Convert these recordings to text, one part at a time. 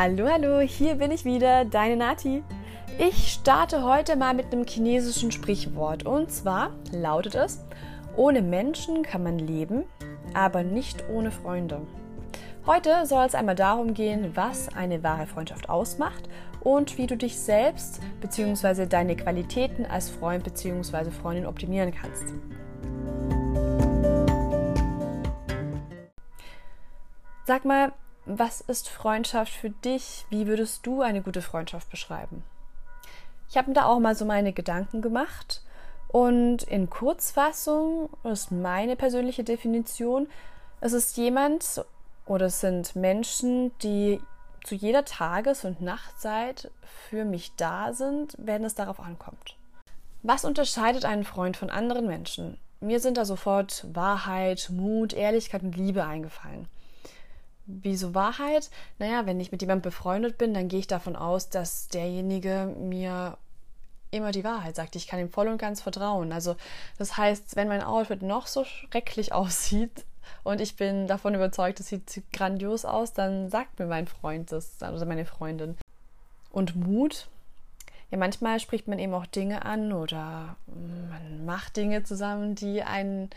Hallo, hallo, hier bin ich wieder, deine Nati. Ich starte heute mal mit einem chinesischen Sprichwort und zwar lautet es, ohne Menschen kann man leben, aber nicht ohne Freunde. Heute soll es einmal darum gehen, was eine wahre Freundschaft ausmacht und wie du dich selbst bzw. deine Qualitäten als Freund bzw. Freundin optimieren kannst. Sag mal, was ist Freundschaft für dich? Wie würdest du eine gute Freundschaft beschreiben? Ich habe mir da auch mal so meine Gedanken gemacht und in Kurzfassung ist meine persönliche Definition, es ist jemand oder es sind Menschen, die zu jeder Tages- und Nachtzeit für mich da sind, wenn es darauf ankommt. Was unterscheidet einen Freund von anderen Menschen? Mir sind da sofort Wahrheit, Mut, Ehrlichkeit und Liebe eingefallen. Wieso Wahrheit? Naja, wenn ich mit jemandem befreundet bin, dann gehe ich davon aus, dass derjenige mir immer die Wahrheit sagt. Ich kann ihm voll und ganz vertrauen. Also das heißt, wenn mein Outfit noch so schrecklich aussieht und ich bin davon überzeugt, es sieht grandios aus, dann sagt mir mein Freund das, also meine Freundin. Und Mut? Ja, manchmal spricht man eben auch Dinge an oder man macht Dinge zusammen, die einen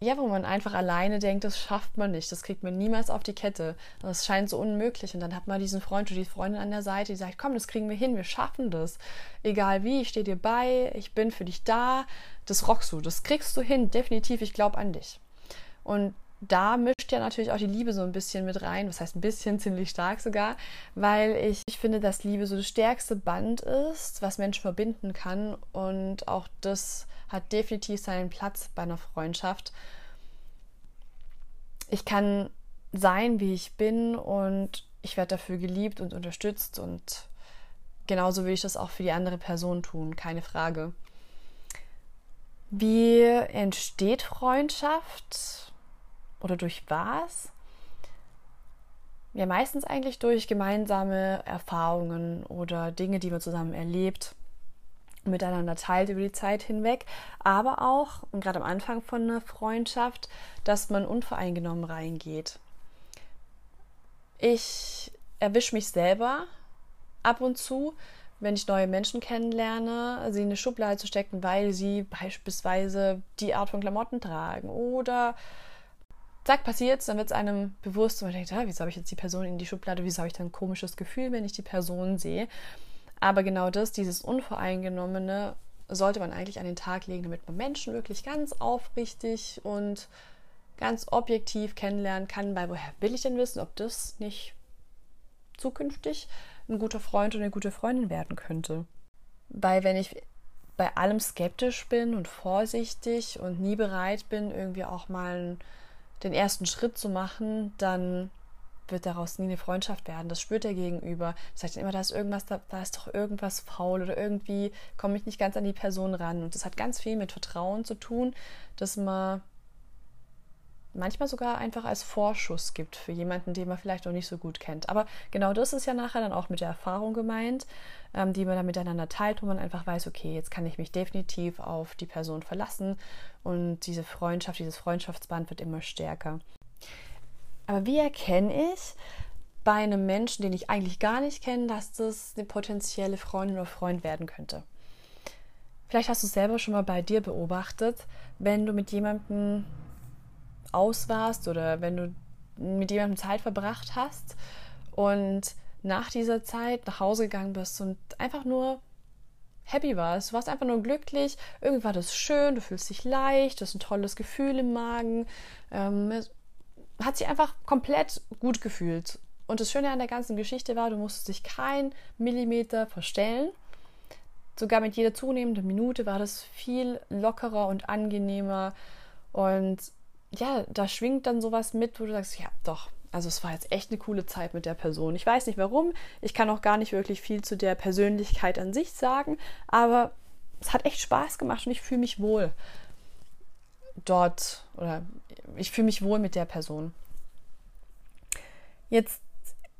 ja, wo man einfach alleine denkt, das schafft man nicht, das kriegt man niemals auf die Kette. Das scheint so unmöglich. Und dann hat man diesen Freund oder die Freundin an der Seite, die sagt, komm, das kriegen wir hin, wir schaffen das. Egal wie, ich stehe dir bei, ich bin für dich da, das rockst du, das kriegst du hin, definitiv, ich glaube an dich. Und da mischt ja natürlich auch die Liebe so ein bisschen mit rein, was heißt ein bisschen, ziemlich stark sogar, weil ich, ich finde, dass Liebe so das stärkste Band ist, was Menschen verbinden kann und auch das hat definitiv seinen Platz bei einer Freundschaft. Ich kann sein, wie ich bin und ich werde dafür geliebt und unterstützt und genauso will ich das auch für die andere Person tun, keine Frage. Wie entsteht Freundschaft oder durch was? Ja, meistens eigentlich durch gemeinsame Erfahrungen oder Dinge, die man zusammen erlebt miteinander teilt über die Zeit hinweg, aber auch, und gerade am Anfang von einer Freundschaft, dass man unvoreingenommen reingeht. Ich erwische mich selber ab und zu, wenn ich neue Menschen kennenlerne, sie in eine Schublade zu stecken, weil sie beispielsweise die Art von Klamotten tragen oder zack, passiert dann wird es einem bewusst und man denkt, ah, wieso habe ich jetzt die Person in die Schublade, wieso habe ich dann ein komisches Gefühl, wenn ich die Person sehe. Aber genau das, dieses Unvoreingenommene, sollte man eigentlich an den Tag legen, damit man Menschen wirklich ganz aufrichtig und ganz objektiv kennenlernen kann, weil woher will ich denn wissen, ob das nicht zukünftig ein guter Freund oder eine gute Freundin werden könnte. Weil wenn ich bei allem skeptisch bin und vorsichtig und nie bereit bin, irgendwie auch mal den ersten Schritt zu machen, dann wird daraus nie eine Freundschaft werden. Das spürt der Gegenüber. Das sagt immer, da ist irgendwas, da, da ist doch irgendwas faul oder irgendwie komme ich nicht ganz an die Person ran. Und das hat ganz viel mit Vertrauen zu tun, dass man manchmal sogar einfach als Vorschuss gibt für jemanden, den man vielleicht noch nicht so gut kennt. Aber genau das ist ja nachher dann auch mit der Erfahrung gemeint, ähm, die man dann miteinander teilt, wo man einfach weiß, okay, jetzt kann ich mich definitiv auf die Person verlassen und diese Freundschaft, dieses Freundschaftsband wird immer stärker. Aber wie erkenne ich bei einem Menschen, den ich eigentlich gar nicht kenne, dass das eine potenzielle Freundin oder Freund werden könnte? Vielleicht hast du es selber schon mal bei dir beobachtet, wenn du mit jemandem aus warst oder wenn du mit jemandem Zeit verbracht hast und nach dieser Zeit nach Hause gegangen bist und einfach nur happy warst. Du warst einfach nur glücklich. Irgendwie war das schön, du fühlst dich leicht, du hast ein tolles Gefühl im Magen. Ähm, hat sich einfach komplett gut gefühlt. Und das Schöne an der ganzen Geschichte war, du musstest dich kein Millimeter verstellen. Sogar mit jeder zunehmenden Minute war das viel lockerer und angenehmer. Und ja, da schwingt dann sowas mit, wo du sagst, ja, doch, also es war jetzt echt eine coole Zeit mit der Person. Ich weiß nicht warum, ich kann auch gar nicht wirklich viel zu der Persönlichkeit an sich sagen, aber es hat echt Spaß gemacht und ich fühle mich wohl dort oder ich fühle mich wohl mit der Person. Jetzt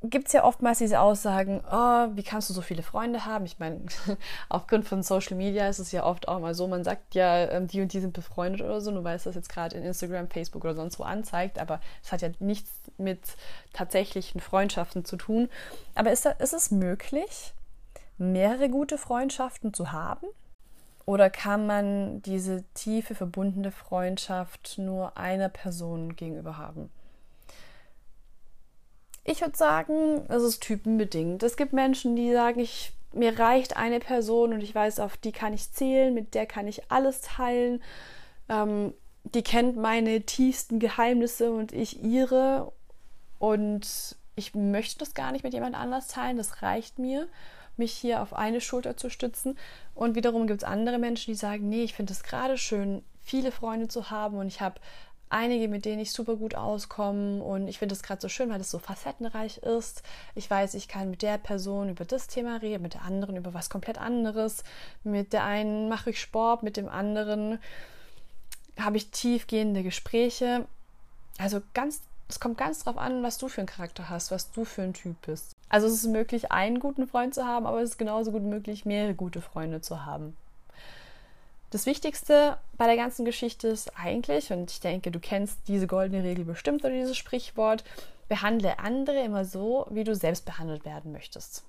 gibt es ja oftmals diese Aussagen, oh, wie kannst du so viele Freunde haben? Ich meine, aufgrund von Social Media ist es ja oft auch mal so, man sagt ja, ähm, die und die sind befreundet oder so, nur weil es das jetzt gerade in Instagram, Facebook oder sonst wo anzeigt, aber es hat ja nichts mit tatsächlichen Freundschaften zu tun. Aber ist, da, ist es möglich, mehrere gute Freundschaften zu haben? Oder kann man diese tiefe, verbundene Freundschaft nur einer Person gegenüber haben? Ich würde sagen, es ist typenbedingt. Es gibt Menschen, die sagen, ich, mir reicht eine Person und ich weiß, auf die kann ich zählen, mit der kann ich alles teilen. Ähm, die kennt meine tiefsten Geheimnisse und ich ihre. Und ich möchte das gar nicht mit jemand anders teilen. Das reicht mir, mich hier auf eine Schulter zu stützen. Und wiederum gibt es andere Menschen, die sagen, nee, ich finde es gerade schön, viele Freunde zu haben und ich habe einige, mit denen ich super gut auskomme und ich finde es gerade so schön, weil es so facettenreich ist. Ich weiß, ich kann mit der Person über das Thema reden, mit der anderen über was komplett anderes. Mit der einen mache ich Sport, mit dem anderen habe ich tiefgehende Gespräche. Also ganz, es kommt ganz drauf an, was du für einen Charakter hast, was du für ein Typ bist. Also es ist möglich, einen guten Freund zu haben, aber es ist genauso gut möglich, mehrere gute Freunde zu haben. Das Wichtigste bei der ganzen Geschichte ist eigentlich, und ich denke, du kennst diese goldene Regel bestimmt oder dieses Sprichwort, behandle andere immer so, wie du selbst behandelt werden möchtest.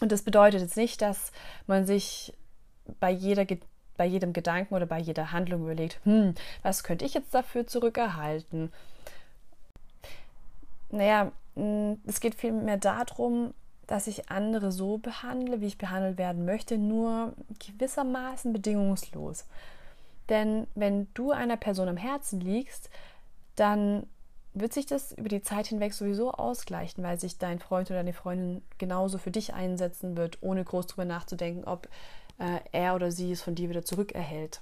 Und das bedeutet jetzt nicht, dass man sich bei, jeder, bei jedem Gedanken oder bei jeder Handlung überlegt, hm, was könnte ich jetzt dafür zurückerhalten? Naja, es geht vielmehr darum, dass ich andere so behandle, wie ich behandelt werden möchte, nur gewissermaßen bedingungslos. Denn wenn du einer Person am Herzen liegst, dann wird sich das über die Zeit hinweg sowieso ausgleichen, weil sich dein Freund oder deine Freundin genauso für dich einsetzen wird, ohne groß darüber nachzudenken, ob äh, er oder sie es von dir wieder zurückerhält.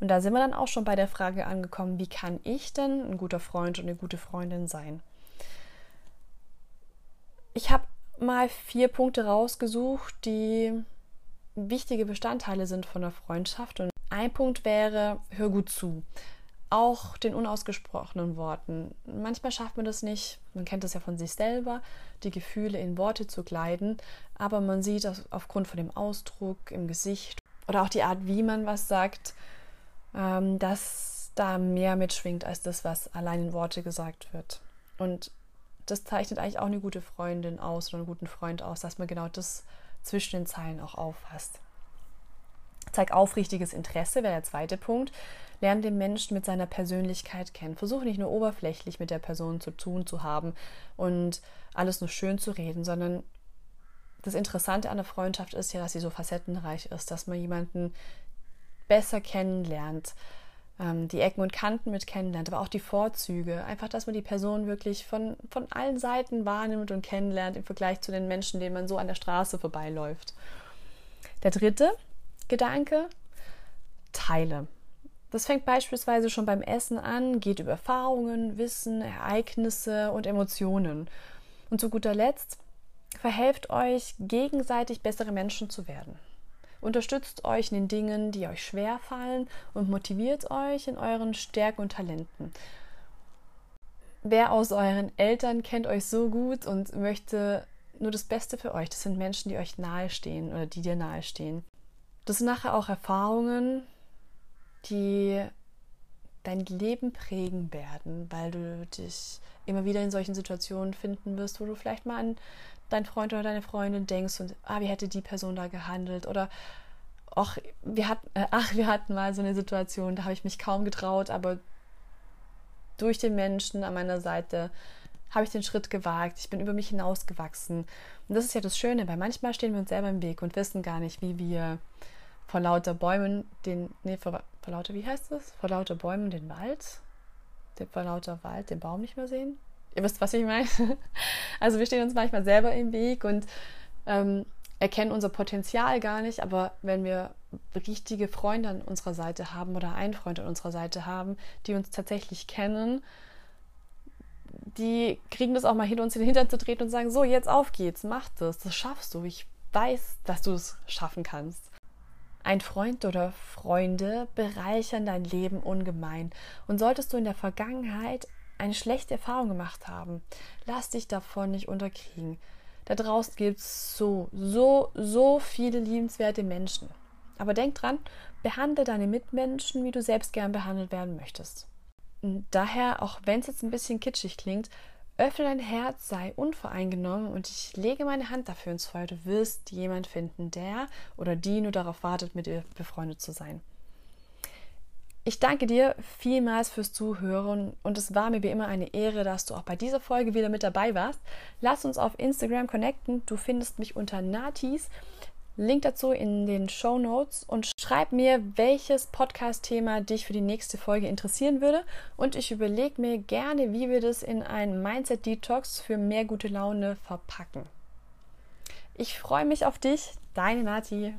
Und da sind wir dann auch schon bei der Frage angekommen, wie kann ich denn ein guter Freund und eine gute Freundin sein? Ich habe mal vier Punkte rausgesucht, die wichtige Bestandteile sind von der Freundschaft. Und ein Punkt wäre, hör gut zu. Auch den unausgesprochenen Worten. Manchmal schafft man das nicht, man kennt das ja von sich selber, die Gefühle in Worte zu kleiden, aber man sieht aufgrund von dem Ausdruck im Gesicht oder auch die Art, wie man was sagt, ähm, dass da mehr mitschwingt als das, was allein in Worte gesagt wird. Und das zeichnet eigentlich auch eine gute Freundin aus oder einen guten Freund aus, dass man genau das zwischen den Zeilen auch auffasst. Zeig aufrichtiges Interesse, wäre der zweite Punkt. Lerne den Menschen mit seiner Persönlichkeit kennen. Versuche nicht nur oberflächlich mit der Person zu tun zu haben und alles nur schön zu reden, sondern das Interessante an der Freundschaft ist ja, dass sie so facettenreich ist, dass man jemanden besser kennenlernt, die Ecken und Kanten mit kennenlernt, aber auch die Vorzüge. Einfach, dass man die Person wirklich von, von allen Seiten wahrnimmt und kennenlernt im Vergleich zu den Menschen, denen man so an der Straße vorbeiläuft. Der dritte Gedanke, teile. Das fängt beispielsweise schon beim Essen an, geht über Erfahrungen, Wissen, Ereignisse und Emotionen. Und zu guter Letzt, verhelft euch gegenseitig bessere Menschen zu werden. Unterstützt euch in den Dingen, die euch schwer fallen und motiviert euch in euren Stärken und Talenten. Wer aus euren Eltern kennt euch so gut und möchte nur das Beste für euch? Das sind Menschen, die euch nahestehen oder die dir nahestehen. Das sind nachher auch Erfahrungen, die dein Leben prägen werden, weil du dich immer wieder in solchen Situationen finden wirst, wo du vielleicht mal an dein Freund oder deine Freundin denkst und ah, wie hätte die Person da gehandelt oder ach, wir hatten, äh, ach, wir hatten mal so eine Situation, da habe ich mich kaum getraut, aber durch den Menschen an meiner Seite habe ich den Schritt gewagt, ich bin über mich hinausgewachsen. Und das ist ja das Schöne, weil manchmal stehen wir uns selber im Weg und wissen gar nicht, wie wir vor lauter Bäumen den, nee, vor, vor lauter, wie heißt das? Vor lauter Bäumen den Wald, vor lauter Wald den Baum nicht mehr sehen. Ihr wisst, was ich meine. Also wir stehen uns manchmal selber im Weg und ähm, erkennen unser Potenzial gar nicht, aber wenn wir richtige Freunde an unserer Seite haben oder einen Freund an unserer Seite haben, die uns tatsächlich kennen, die kriegen das auch mal hin, uns in den Hintern zu treten und sagen, so, jetzt auf geht's, mach das, das schaffst du, ich weiß, dass du es schaffen kannst. Ein Freund oder Freunde bereichern dein Leben ungemein. Und solltest du in der Vergangenheit eine schlechte Erfahrung gemacht haben. Lass dich davon nicht unterkriegen. Da draußen gibt es so, so, so viele liebenswerte Menschen. Aber denk dran, behandle deine Mitmenschen, wie du selbst gern behandelt werden möchtest. Und daher, auch wenn es jetzt ein bisschen kitschig klingt, öffne dein Herz, sei unvoreingenommen und ich lege meine Hand dafür ins Feuer. Du wirst jemand finden, der oder die nur darauf wartet, mit dir befreundet zu sein. Ich danke dir vielmals fürs Zuhören und es war mir wie immer eine Ehre, dass du auch bei dieser Folge wieder mit dabei warst. Lass uns auf Instagram connecten. Du findest mich unter Natis. Link dazu in den Show Notes und schreib mir, welches Podcast-Thema dich für die nächste Folge interessieren würde. Und ich überlege mir gerne, wie wir das in ein Mindset-Detox für mehr gute Laune verpacken. Ich freue mich auf dich, deine Nati.